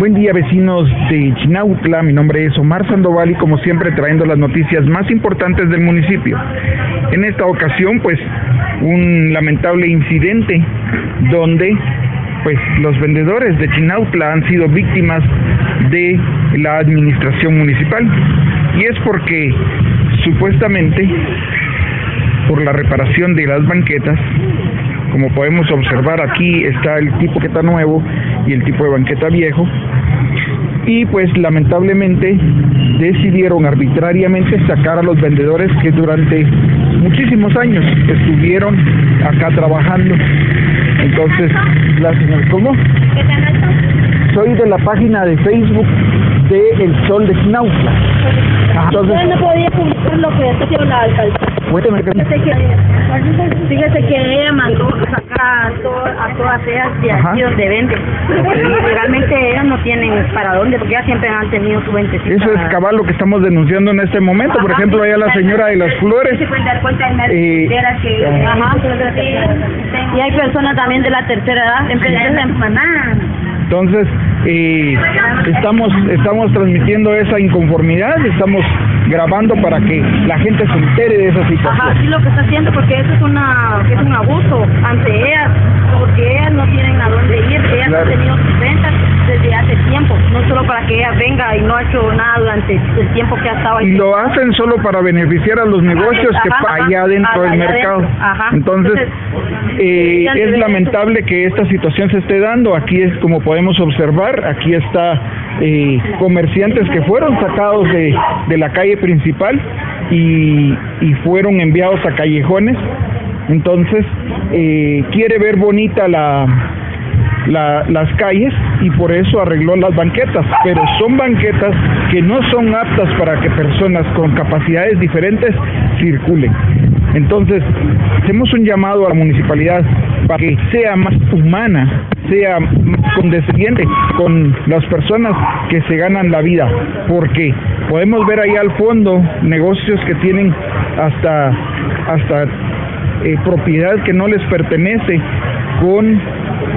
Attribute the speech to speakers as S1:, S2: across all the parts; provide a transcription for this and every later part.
S1: Buen día vecinos de Chinautla, mi nombre es Omar Sandoval y como siempre trayendo las noticias más importantes del municipio. En esta ocasión pues un lamentable incidente donde pues los vendedores de Chinautla han sido víctimas de la administración municipal y es porque supuestamente por la reparación de las banquetas como podemos observar aquí está el tipo de banqueta nuevo y el tipo de banqueta viejo. Y pues lamentablemente decidieron arbitrariamente sacar a los vendedores que durante muchísimos años estuvieron acá trabajando. Entonces, la señora, ¿cómo? Soy de la página de Facebook de El Sol de Snautla.
S2: Entonces, no podía publicar lo que está haciendo la alcaldía. Fíjese que, ella mandó sacar a, to, a todas ellas de aquí donde venden. Legalmente ellas no tienen para dónde, porque ellas siempre han tenido su ventecita.
S1: Eso es cabal lo que estamos denunciando en este momento. Por ejemplo, allá la señora de las flores.
S2: Se pueden dar cuenta
S1: Eh,
S2: que, ajá, y hay personas también de la tercera edad, siempre
S1: Entonces, eh, estamos, estamos transmitiendo esa inconformidad, estamos grabando para que la gente se entere de esa
S2: Ajá,
S1: situación.
S2: sí lo que está haciendo porque eso es una es un abuso ante ellas, porque ellas no tienen a dónde ir, ellas
S1: Claro.
S2: han tenido sus ventas desde hace tiempo, no solo para que ella venga y no ha hecho nada durante el tiempo que ha estado ahí.
S1: Y lo hacen solo para beneficiar a los negocios que
S2: Ajá,
S1: pa-
S2: ajá,
S1: allá dentro del mercado.
S2: ajá.
S1: Entonces,
S2: Entonces,
S1: eh, es lamentable que esta situación se esté dando. Aquí es como podemos observar, aquí está eh, comerciantes que fueron sacados de, de la calle principal y, y fueron enviados a callejones. Entonces, eh, quiere ver bonita la, la- las calles y por eso arregló las banquetas, pero son banquetas que no son aptas para que personas con capacidades diferentes circulen. Entonces, hacemos un llamado a la municipalidad para que sea más humana, sea más condescendiente con las personas que se ganan la vida, porque podemos ver ahí al fondo negocios que tienen hasta hasta eh, propiedad que no les pertenece con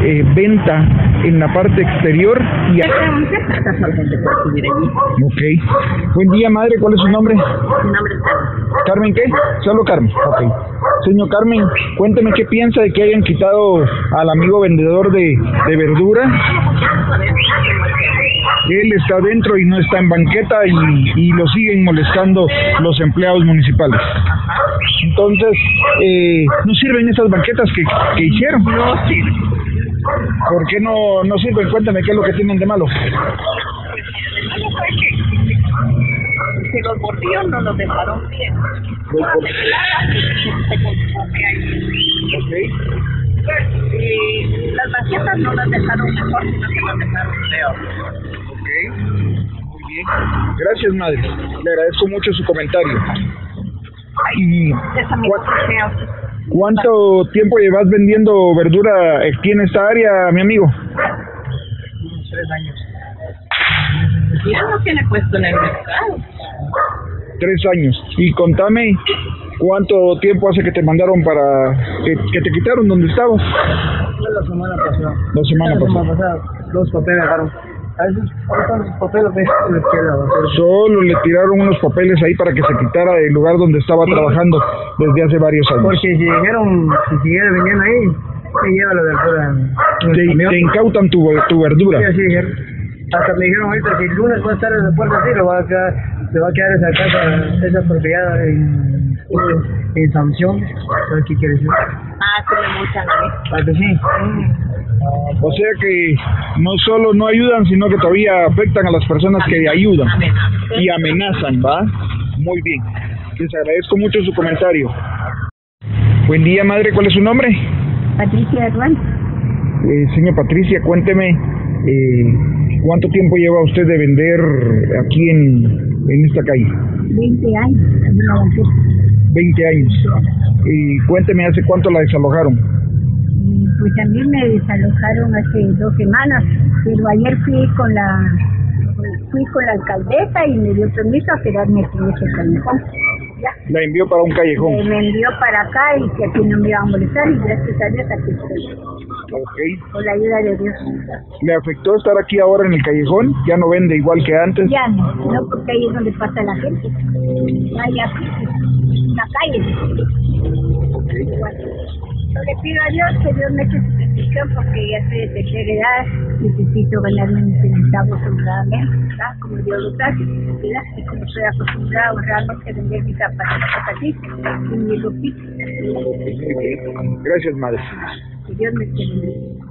S1: eh, venta en la parte exterior y Ok. Buen día, madre. ¿Cuál es su nombre? Carmen, ¿qué? Solo Carmen. Ok. Señor Carmen, cuénteme qué piensa de que hayan quitado al amigo vendedor de, de verdura. Él está dentro y no está en banqueta y, y lo siguen molestando los empleados municipales. Entonces, eh, no sirven esas banquetas que, que hicieron.
S3: No sirve.
S1: ¿Por qué no, no sirven? Cuéntame qué es lo que tienen de malo.
S3: Que los bordillos no los dejaron bien. Se consume ahí. Y las banquetas no las dejaron mejor, sino que las dejaron peor.
S1: Ok, muy bien. Gracias, madre. Le agradezco mucho su comentario. ¿Y
S3: Esa mi
S1: cua-
S3: feo.
S1: cuánto tiempo llevas vendiendo verdura aquí en esta área, mi amigo?
S3: Tres años. Ya no tiene puesto en el mercado.
S1: Tres años. Y contame, ¿cuánto tiempo hace que te mandaron para... que, que te quitaron donde estabas?
S4: la semana pasada.
S1: La semana
S4: La semana
S1: pasada.
S4: pasada, dos papeles agarraron. A esos, ahorita los papeles que basura.
S1: Solo le tiraron unos papeles ahí para que se quitara del lugar donde estaba trabajando desde hace varios años.
S4: Porque si dijeron, si siguiera vendiendo ahí, se lleva la verdura el
S1: Te, te incautan tu, tu verdura.
S4: Sí, dijeron. Hasta me dijeron ahorita, si el lunes va a estar en la puerta así, lo va a quedar, se va a quedar esa casa, esa propiedad en, en, en sanción. ¿Sabes qué quiere decir?
S3: Ah, se me muchan a mí.
S4: ¿Para que sí?
S1: O sea que no solo no ayudan, sino que todavía afectan a las personas que ayudan y amenazan, ¿va? Muy bien. Les agradezco mucho su comentario. Buen día, madre. ¿Cuál es su nombre?
S2: Patricia Juan,
S1: Eh, señor Patricia, cuénteme eh, cuánto tiempo lleva usted de vender aquí en, en esta calle.
S2: 20 años, en una banqueta.
S1: 20 años. Y cuénteme hace cuánto la desalojaron.
S2: Pues también me desalojaron hace dos semanas, pero ayer fui con la fui con la alcaldesa y me dio permiso a quedarme aquí en ese callejón. Ya.
S1: La envió para un
S2: Eh,
S1: callejón.
S2: me envió para acá y que aquí no me iba a molestar y gracias a Dios aquí estoy.
S1: Ok.
S2: con la ayuda de Dios.
S1: ¿Le afectó estar aquí ahora en el callejón? ¿Ya no vende igual que antes?
S2: Ya no, no porque ahí es donde pasa la gente. Ahí aquí, en la calle. Igual. Yo le pido a Dios que Dios me eche su bendición porque ya soy de tercera edad, necesito ganarme mis centavos honradamente, ¿verdad? Como Dios lo hace, ¿verdad? Y como estoy acostumbrado realmente a vender mis zapatos así, y mi ropita.
S1: Gracias, madre.
S2: Que